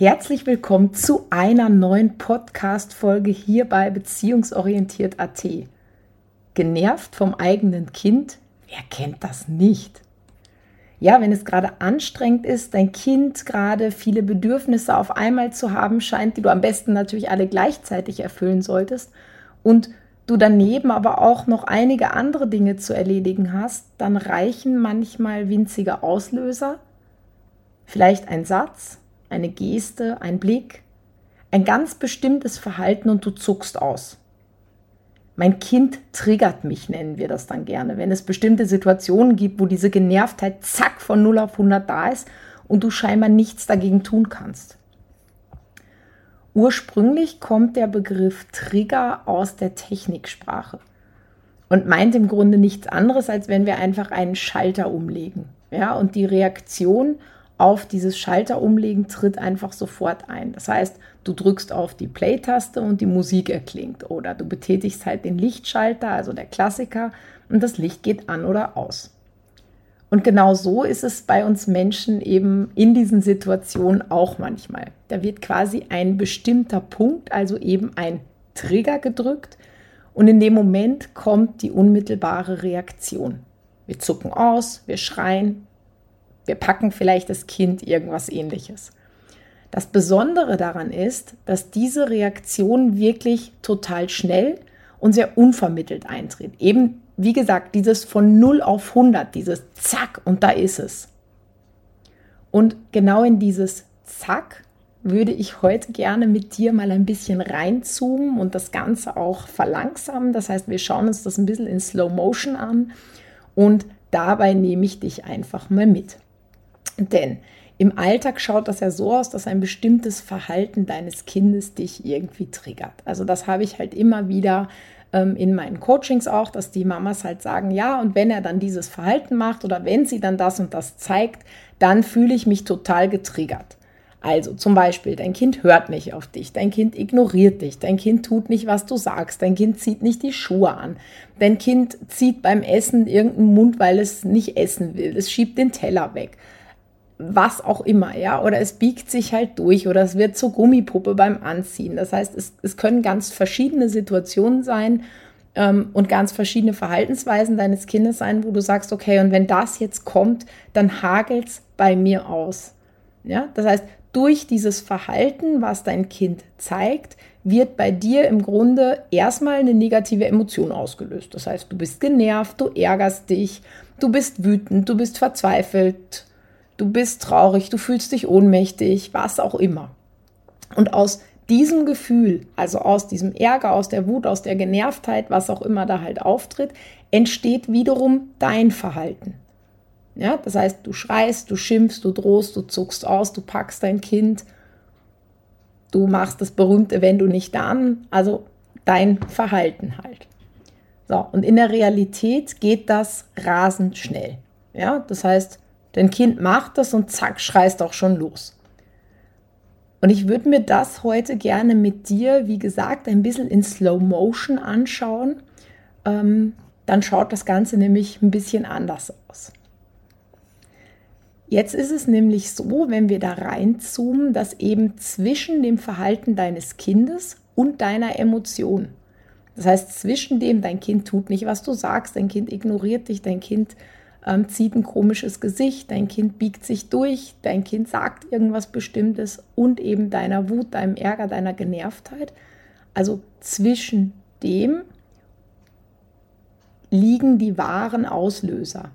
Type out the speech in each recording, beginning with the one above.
Herzlich willkommen zu einer neuen Podcast-Folge hier bei Beziehungsorientiert.at. Genervt vom eigenen Kind? Wer kennt das nicht? Ja, wenn es gerade anstrengend ist, dein Kind gerade viele Bedürfnisse auf einmal zu haben scheint, die du am besten natürlich alle gleichzeitig erfüllen solltest und du daneben aber auch noch einige andere Dinge zu erledigen hast, dann reichen manchmal winzige Auslöser, vielleicht ein Satz, eine Geste, ein Blick, ein ganz bestimmtes Verhalten und du zuckst aus. Mein Kind triggert mich, nennen wir das dann gerne, wenn es bestimmte Situationen gibt, wo diese Genervtheit zack von 0 auf 100 da ist und du scheinbar nichts dagegen tun kannst. Ursprünglich kommt der Begriff Trigger aus der Techniksprache und meint im Grunde nichts anderes, als wenn wir einfach einen Schalter umlegen. Ja, und die Reaktion auf dieses Schalter umlegen tritt einfach sofort ein. Das heißt, du drückst auf die Play-Taste und die Musik erklingt oder du betätigst halt den Lichtschalter, also der Klassiker, und das Licht geht an oder aus. Und genau so ist es bei uns Menschen eben in diesen Situationen auch manchmal. Da wird quasi ein bestimmter Punkt, also eben ein Trigger gedrückt und in dem Moment kommt die unmittelbare Reaktion. Wir zucken aus, wir schreien, wir packen vielleicht das Kind irgendwas ähnliches. Das Besondere daran ist, dass diese Reaktion wirklich total schnell und sehr unvermittelt eintritt. Eben, wie gesagt, dieses von 0 auf 100, dieses Zack und da ist es. Und genau in dieses Zack würde ich heute gerne mit dir mal ein bisschen reinzoomen und das Ganze auch verlangsamen. Das heißt, wir schauen uns das ein bisschen in Slow Motion an und dabei nehme ich dich einfach mal mit. Denn im Alltag schaut das ja so aus, dass ein bestimmtes Verhalten deines Kindes dich irgendwie triggert. Also das habe ich halt immer wieder ähm, in meinen Coachings auch, dass die Mamas halt sagen, ja, und wenn er dann dieses Verhalten macht oder wenn sie dann das und das zeigt, dann fühle ich mich total getriggert. Also zum Beispiel, dein Kind hört nicht auf dich, dein Kind ignoriert dich, dein Kind tut nicht, was du sagst, dein Kind zieht nicht die Schuhe an, dein Kind zieht beim Essen irgendeinen Mund, weil es nicht essen will, es schiebt den Teller weg was auch immer, ja, oder es biegt sich halt durch oder es wird zur Gummipuppe beim Anziehen. Das heißt, es, es können ganz verschiedene Situationen sein ähm, und ganz verschiedene Verhaltensweisen deines Kindes sein, wo du sagst, okay, und wenn das jetzt kommt, dann hagelt es bei mir aus. Ja, das heißt, durch dieses Verhalten, was dein Kind zeigt, wird bei dir im Grunde erstmal eine negative Emotion ausgelöst. Das heißt, du bist genervt, du ärgerst dich, du bist wütend, du bist verzweifelt, du bist traurig, du fühlst dich ohnmächtig, was auch immer. Und aus diesem Gefühl, also aus diesem Ärger, aus der Wut, aus der Genervtheit, was auch immer da halt auftritt, entsteht wiederum dein Verhalten. Ja, das heißt, du schreist, du schimpfst, du drohst, du zuckst aus, du packst dein Kind, du machst das berühmte, wenn du nicht dann, also dein Verhalten halt. So, und in der Realität geht das rasend schnell. Ja, das heißt, Dein Kind macht das und zack, schreist auch schon los. Und ich würde mir das heute gerne mit dir, wie gesagt, ein bisschen in Slow Motion anschauen. Ähm, dann schaut das Ganze nämlich ein bisschen anders aus. Jetzt ist es nämlich so, wenn wir da reinzoomen, dass eben zwischen dem Verhalten deines Kindes und deiner Emotion, das heißt zwischen dem, dein Kind tut nicht, was du sagst, dein Kind ignoriert dich, dein Kind ähm, zieht ein komisches Gesicht, dein Kind biegt sich durch, dein Kind sagt irgendwas Bestimmtes und eben deiner Wut, deinem Ärger, deiner Genervtheit. Also zwischen dem liegen die wahren Auslöser.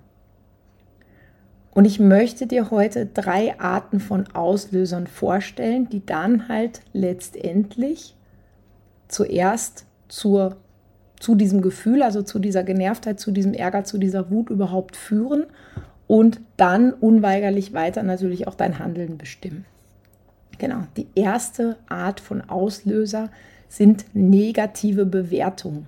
Und ich möchte dir heute drei Arten von Auslösern vorstellen, die dann halt letztendlich zuerst zur zu diesem Gefühl, also zu dieser Genervtheit, zu diesem Ärger, zu dieser Wut überhaupt führen und dann unweigerlich weiter natürlich auch dein Handeln bestimmen. Genau, die erste Art von Auslöser sind negative Bewertungen.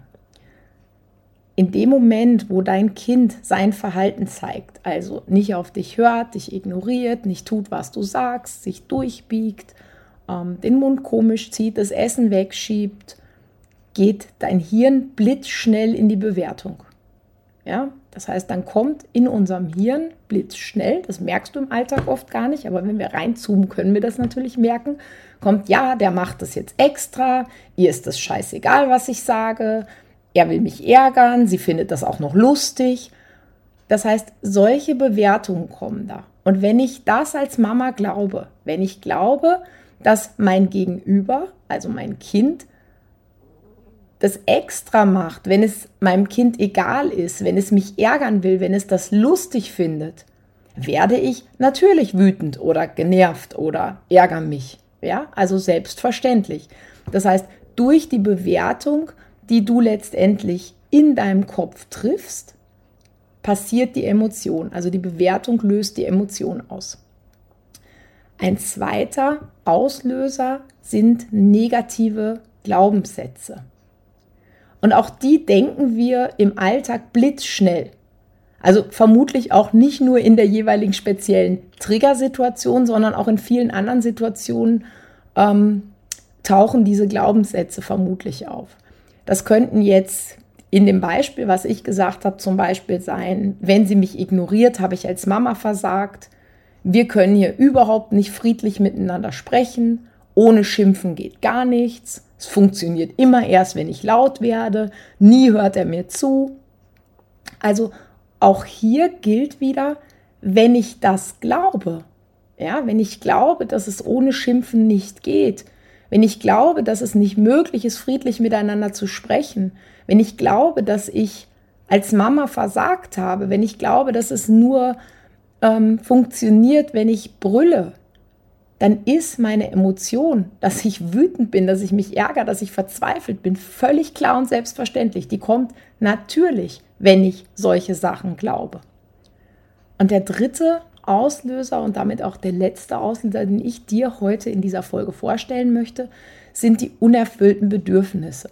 In dem Moment, wo dein Kind sein Verhalten zeigt, also nicht auf dich hört, dich ignoriert, nicht tut, was du sagst, sich durchbiegt, ähm, den Mund komisch zieht, das Essen wegschiebt, geht dein Hirn blitzschnell in die Bewertung. Ja, das heißt, dann kommt in unserem Hirn blitzschnell, das merkst du im Alltag oft gar nicht, aber wenn wir reinzoomen, können wir das natürlich merken, kommt, ja, der macht das jetzt extra, ihr ist das scheißegal, was ich sage, er will mich ärgern, sie findet das auch noch lustig. Das heißt, solche Bewertungen kommen da. Und wenn ich das als Mama glaube, wenn ich glaube, dass mein Gegenüber, also mein Kind, das extra macht, wenn es meinem Kind egal ist, wenn es mich ärgern will, wenn es das lustig findet, werde ich natürlich wütend oder genervt oder ärgere mich. Ja, also selbstverständlich. Das heißt, durch die Bewertung, die du letztendlich in deinem Kopf triffst, passiert die Emotion. Also die Bewertung löst die Emotion aus. Ein zweiter Auslöser sind negative Glaubenssätze. Und auch die denken wir im Alltag blitzschnell. Also vermutlich auch nicht nur in der jeweiligen speziellen Triggersituation, sondern auch in vielen anderen Situationen ähm, tauchen diese Glaubenssätze vermutlich auf. Das könnten jetzt in dem Beispiel, was ich gesagt habe, zum Beispiel sein, wenn sie mich ignoriert, habe ich als Mama versagt. Wir können hier überhaupt nicht friedlich miteinander sprechen. Ohne Schimpfen geht gar nichts. Es funktioniert immer erst, wenn ich laut werde. Nie hört er mir zu. Also auch hier gilt wieder, wenn ich das glaube, ja, wenn ich glaube, dass es ohne Schimpfen nicht geht, wenn ich glaube, dass es nicht möglich ist, friedlich miteinander zu sprechen, wenn ich glaube, dass ich als Mama versagt habe, wenn ich glaube, dass es nur ähm, funktioniert, wenn ich brülle, dann ist meine Emotion, dass ich wütend bin, dass ich mich ärgere, dass ich verzweifelt bin, völlig klar und selbstverständlich. Die kommt natürlich, wenn ich solche Sachen glaube. Und der dritte Auslöser und damit auch der letzte Auslöser, den ich dir heute in dieser Folge vorstellen möchte, sind die unerfüllten Bedürfnisse.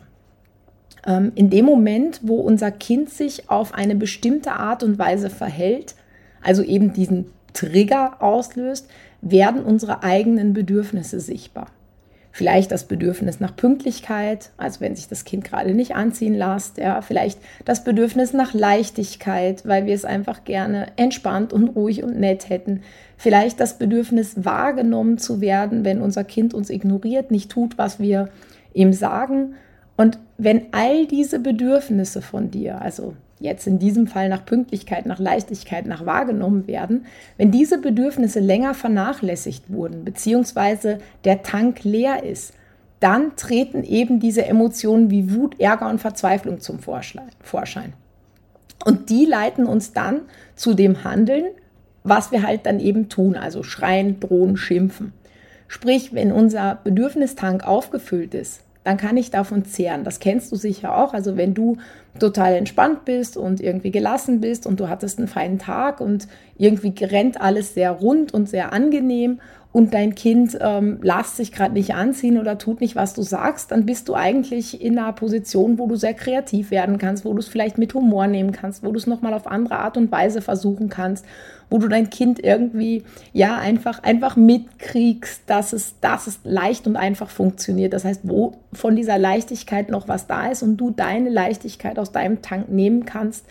Ähm, in dem Moment, wo unser Kind sich auf eine bestimmte Art und Weise verhält, also eben diesen Trigger auslöst, werden unsere eigenen Bedürfnisse sichtbar. Vielleicht das Bedürfnis nach Pünktlichkeit, also wenn sich das Kind gerade nicht anziehen lässt, ja, vielleicht das Bedürfnis nach Leichtigkeit, weil wir es einfach gerne entspannt und ruhig und nett hätten. Vielleicht das Bedürfnis wahrgenommen zu werden, wenn unser Kind uns ignoriert, nicht tut, was wir ihm sagen. Und wenn all diese Bedürfnisse von dir, also jetzt in diesem Fall nach Pünktlichkeit, nach Leichtigkeit, nach wahrgenommen werden, wenn diese Bedürfnisse länger vernachlässigt wurden, beziehungsweise der Tank leer ist, dann treten eben diese Emotionen wie Wut, Ärger und Verzweiflung zum Vorschein. Und die leiten uns dann zu dem Handeln, was wir halt dann eben tun, also schreien, drohen, schimpfen. Sprich, wenn unser Bedürfnistank aufgefüllt ist, dann kann ich davon zehren. Das kennst du sicher auch. Also wenn du total entspannt bist und irgendwie gelassen bist und du hattest einen feinen Tag und irgendwie rennt alles sehr rund und sehr angenehm und dein Kind ähm, lässt sich gerade nicht anziehen oder tut nicht, was du sagst, dann bist du eigentlich in einer Position, wo du sehr kreativ werden kannst, wo du es vielleicht mit Humor nehmen kannst, wo du es nochmal auf andere Art und Weise versuchen kannst, wo du dein Kind irgendwie, ja, einfach, einfach mitkriegst, dass es, dass es leicht und einfach funktioniert. Das heißt, wo von dieser Leichtigkeit noch was da ist und du deine Leichtigkeit aus deinem Tank nehmen kannst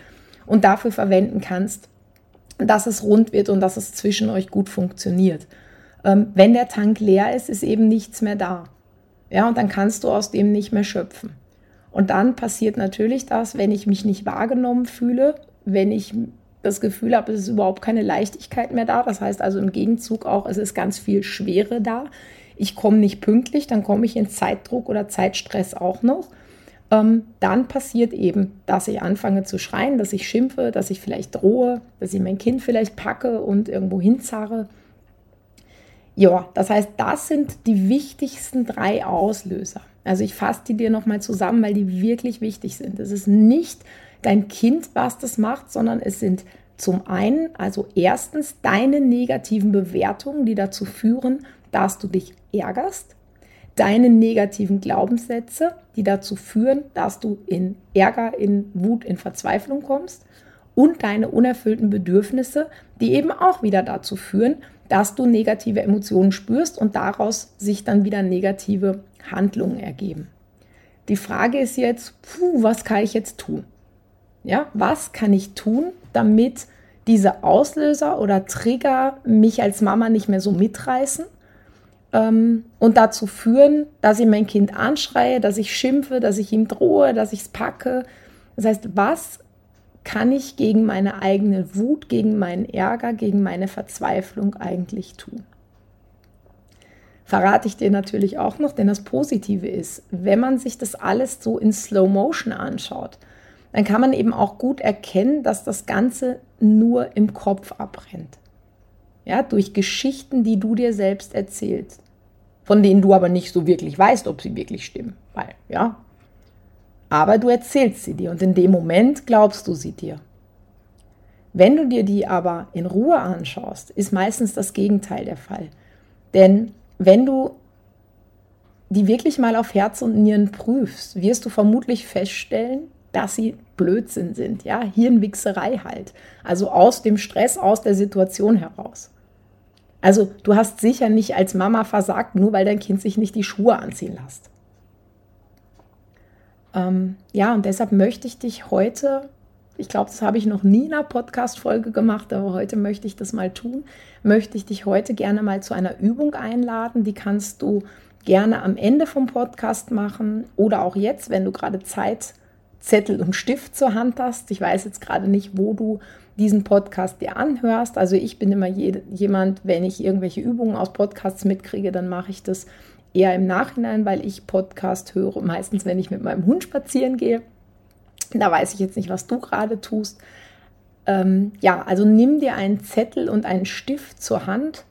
und dafür verwenden kannst, dass es rund wird und dass es zwischen euch gut funktioniert. Ähm, wenn der Tank leer ist, ist eben nichts mehr da. Ja, und dann kannst du aus dem nicht mehr schöpfen. Und dann passiert natürlich das, wenn ich mich nicht wahrgenommen fühle, wenn ich das Gefühl habe, es ist überhaupt keine Leichtigkeit mehr da. Das heißt also im Gegenzug auch, es ist ganz viel Schwere da. Ich komme nicht pünktlich, dann komme ich in Zeitdruck oder Zeitstress auch noch. Ähm, dann passiert eben, dass ich anfange zu schreien, dass ich schimpfe, dass ich vielleicht drohe, dass ich mein Kind vielleicht packe und irgendwo hinzarre. Ja, das heißt, das sind die wichtigsten drei Auslöser. Also ich fasse die dir nochmal zusammen, weil die wirklich wichtig sind. Es ist nicht dein Kind, was das macht, sondern es sind zum einen, also erstens deine negativen Bewertungen, die dazu führen, dass du dich ärgerst, deine negativen Glaubenssätze, die dazu führen, dass du in Ärger, in Wut, in Verzweiflung kommst und deine unerfüllten Bedürfnisse, die eben auch wieder dazu führen, dass du negative Emotionen spürst und daraus sich dann wieder negative Handlungen ergeben. Die Frage ist jetzt, puh, was kann ich jetzt tun? Ja, was kann ich tun, damit diese Auslöser oder Trigger mich als Mama nicht mehr so mitreißen ähm, und dazu führen, dass ich mein Kind anschreie, dass ich schimpfe, dass ich ihm drohe, dass ich es packe. Das heißt, was kann ich gegen meine eigene Wut, gegen meinen Ärger, gegen meine Verzweiflung eigentlich tun? Verrate ich dir natürlich auch noch, denn das Positive ist, wenn man sich das alles so in Slow Motion anschaut, dann kann man eben auch gut erkennen, dass das Ganze nur im Kopf abbrennt. Ja, durch Geschichten, die du dir selbst erzählst, von denen du aber nicht so wirklich weißt, ob sie wirklich stimmen, weil, ja. Aber du erzählst sie dir und in dem Moment glaubst du sie dir. Wenn du dir die aber in Ruhe anschaust, ist meistens das Gegenteil der Fall. Denn wenn du die wirklich mal auf Herz und Nieren prüfst, wirst du vermutlich feststellen, dass sie Blödsinn sind, ja, Hirnwichserei halt. Also aus dem Stress, aus der Situation heraus. Also du hast sicher nicht als Mama versagt, nur weil dein Kind sich nicht die Schuhe anziehen lässt. Ähm, ja, und deshalb möchte ich dich heute, ich glaube, das habe ich noch nie in einer Podcast-Folge gemacht, aber heute möchte ich das mal tun, möchte ich dich heute gerne mal zu einer Übung einladen. Die kannst du gerne am Ende vom Podcast machen oder auch jetzt, wenn du gerade Zeit Zettel und Stift zur Hand hast. Ich weiß jetzt gerade nicht, wo du diesen Podcast dir anhörst. Also ich bin immer je, jemand, wenn ich irgendwelche Übungen aus Podcasts mitkriege, dann mache ich das eher im Nachhinein, weil ich Podcast höre, meistens wenn ich mit meinem Hund spazieren gehe. Da weiß ich jetzt nicht, was du gerade tust. Ähm, ja, also nimm dir einen Zettel und einen Stift zur Hand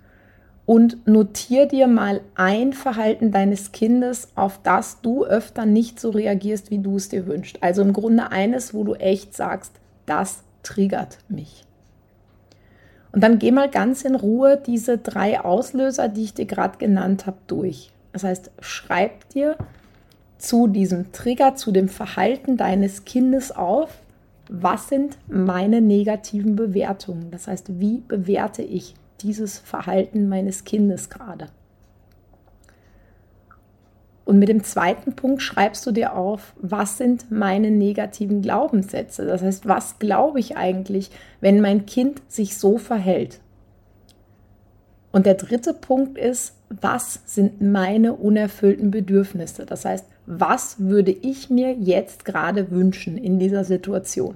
und notier dir mal ein Verhalten deines Kindes, auf das du öfter nicht so reagierst, wie du es dir wünschst. Also im Grunde eines, wo du echt sagst, das triggert mich. Und dann geh mal ganz in Ruhe diese drei Auslöser, die ich dir gerade genannt habe, durch. Das heißt, schreib dir zu diesem Trigger, zu dem Verhalten deines Kindes auf, was sind meine negativen Bewertungen? Das heißt, wie bewerte ich dieses Verhalten meines Kindes gerade. Und mit dem zweiten Punkt schreibst du dir auf, was sind meine negativen Glaubenssätze? Das heißt, was glaube ich eigentlich, wenn mein Kind sich so verhält? Und der dritte Punkt ist, was sind meine unerfüllten Bedürfnisse? Das heißt, was würde ich mir jetzt gerade wünschen in dieser Situation?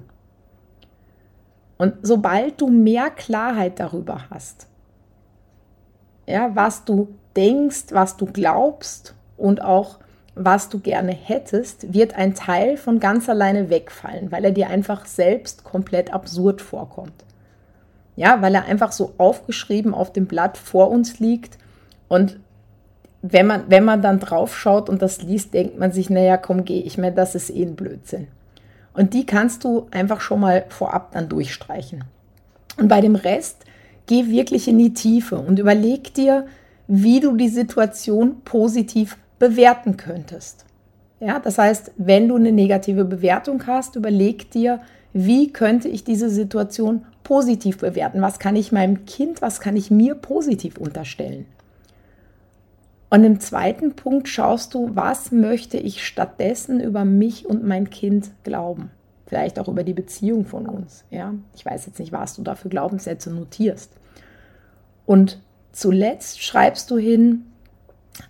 Und sobald du mehr Klarheit darüber hast, ja, was du denkst, was du glaubst und auch was du gerne hättest, wird ein Teil von ganz alleine wegfallen, weil er dir einfach selbst komplett absurd vorkommt. Ja, weil er einfach so aufgeschrieben auf dem Blatt vor uns liegt und wenn man, wenn man dann drauf schaut und das liest, denkt man sich, naja, komm, geh ich mir, das ist eh ein Blödsinn. Und die kannst du einfach schon mal vorab dann durchstreichen. Und bei dem Rest Geh wirklich in die Tiefe und überleg dir, wie du die Situation positiv bewerten könntest. Ja, das heißt, wenn du eine negative Bewertung hast, überleg dir, wie könnte ich diese Situation positiv bewerten? Was kann ich meinem Kind, was kann ich mir positiv unterstellen? Und im zweiten Punkt schaust du, was möchte ich stattdessen über mich und mein Kind glauben? Vielleicht auch über die Beziehung von uns. Ja, ich weiß jetzt nicht, was du da für Glaubenssätze notierst. Und zuletzt schreibst du hin,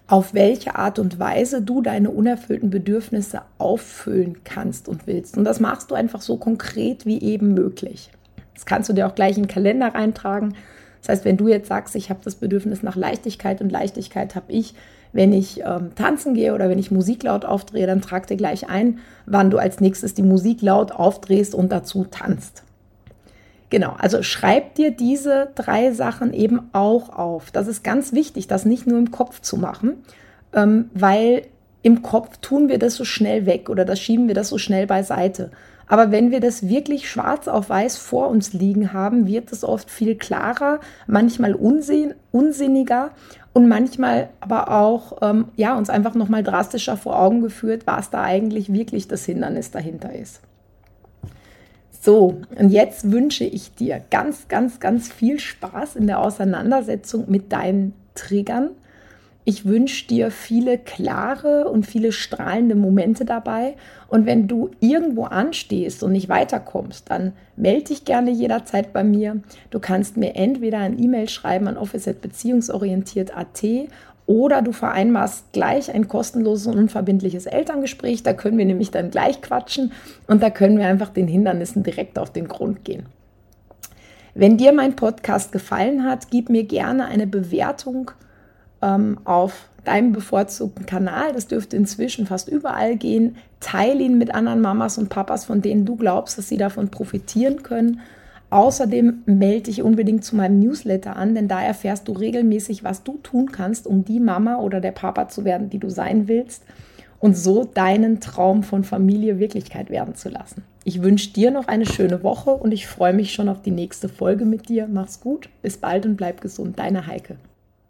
auf welche Art und Weise du deine unerfüllten Bedürfnisse auffüllen kannst und willst. Und das machst du einfach so konkret wie eben möglich. Das kannst du dir auch gleich in den Kalender reintragen. Das heißt, wenn du jetzt sagst, ich habe das Bedürfnis nach Leichtigkeit und Leichtigkeit habe ich, wenn ich ähm, tanzen gehe oder wenn ich Musik laut aufdrehe, dann trag dir gleich ein, wann du als nächstes die Musik laut aufdrehst und dazu tanzt. Genau, also schreib dir diese drei Sachen eben auch auf. Das ist ganz wichtig, das nicht nur im Kopf zu machen, ähm, weil im Kopf tun wir das so schnell weg oder das schieben wir das so schnell beiseite. Aber wenn wir das wirklich schwarz auf weiß vor uns liegen haben, wird es oft viel klarer, manchmal unsinn, unsinniger und manchmal aber auch ähm, ja, uns einfach nochmal drastischer vor Augen geführt, was da eigentlich wirklich das Hindernis dahinter ist. So, und jetzt wünsche ich dir ganz, ganz, ganz viel Spaß in der Auseinandersetzung mit deinen Triggern. Ich wünsche dir viele klare und viele strahlende Momente dabei. Und wenn du irgendwo anstehst und nicht weiterkommst, dann melde dich gerne jederzeit bei mir. Du kannst mir entweder ein E-Mail schreiben an office.beziehungsorientiert.at oder du vereinbarst gleich ein kostenloses und unverbindliches Elterngespräch. Da können wir nämlich dann gleich quatschen und da können wir einfach den Hindernissen direkt auf den Grund gehen. Wenn dir mein Podcast gefallen hat, gib mir gerne eine Bewertung ähm, auf deinem bevorzugten Kanal. Das dürfte inzwischen fast überall gehen. Teile ihn mit anderen Mamas und Papas, von denen du glaubst, dass sie davon profitieren können. Außerdem melde dich unbedingt zu meinem Newsletter an, denn da erfährst du regelmäßig, was du tun kannst, um die Mama oder der Papa zu werden, die du sein willst und so deinen Traum von Familie Wirklichkeit werden zu lassen. Ich wünsche dir noch eine schöne Woche und ich freue mich schon auf die nächste Folge mit dir. Mach's gut, bis bald und bleib gesund. Deine Heike.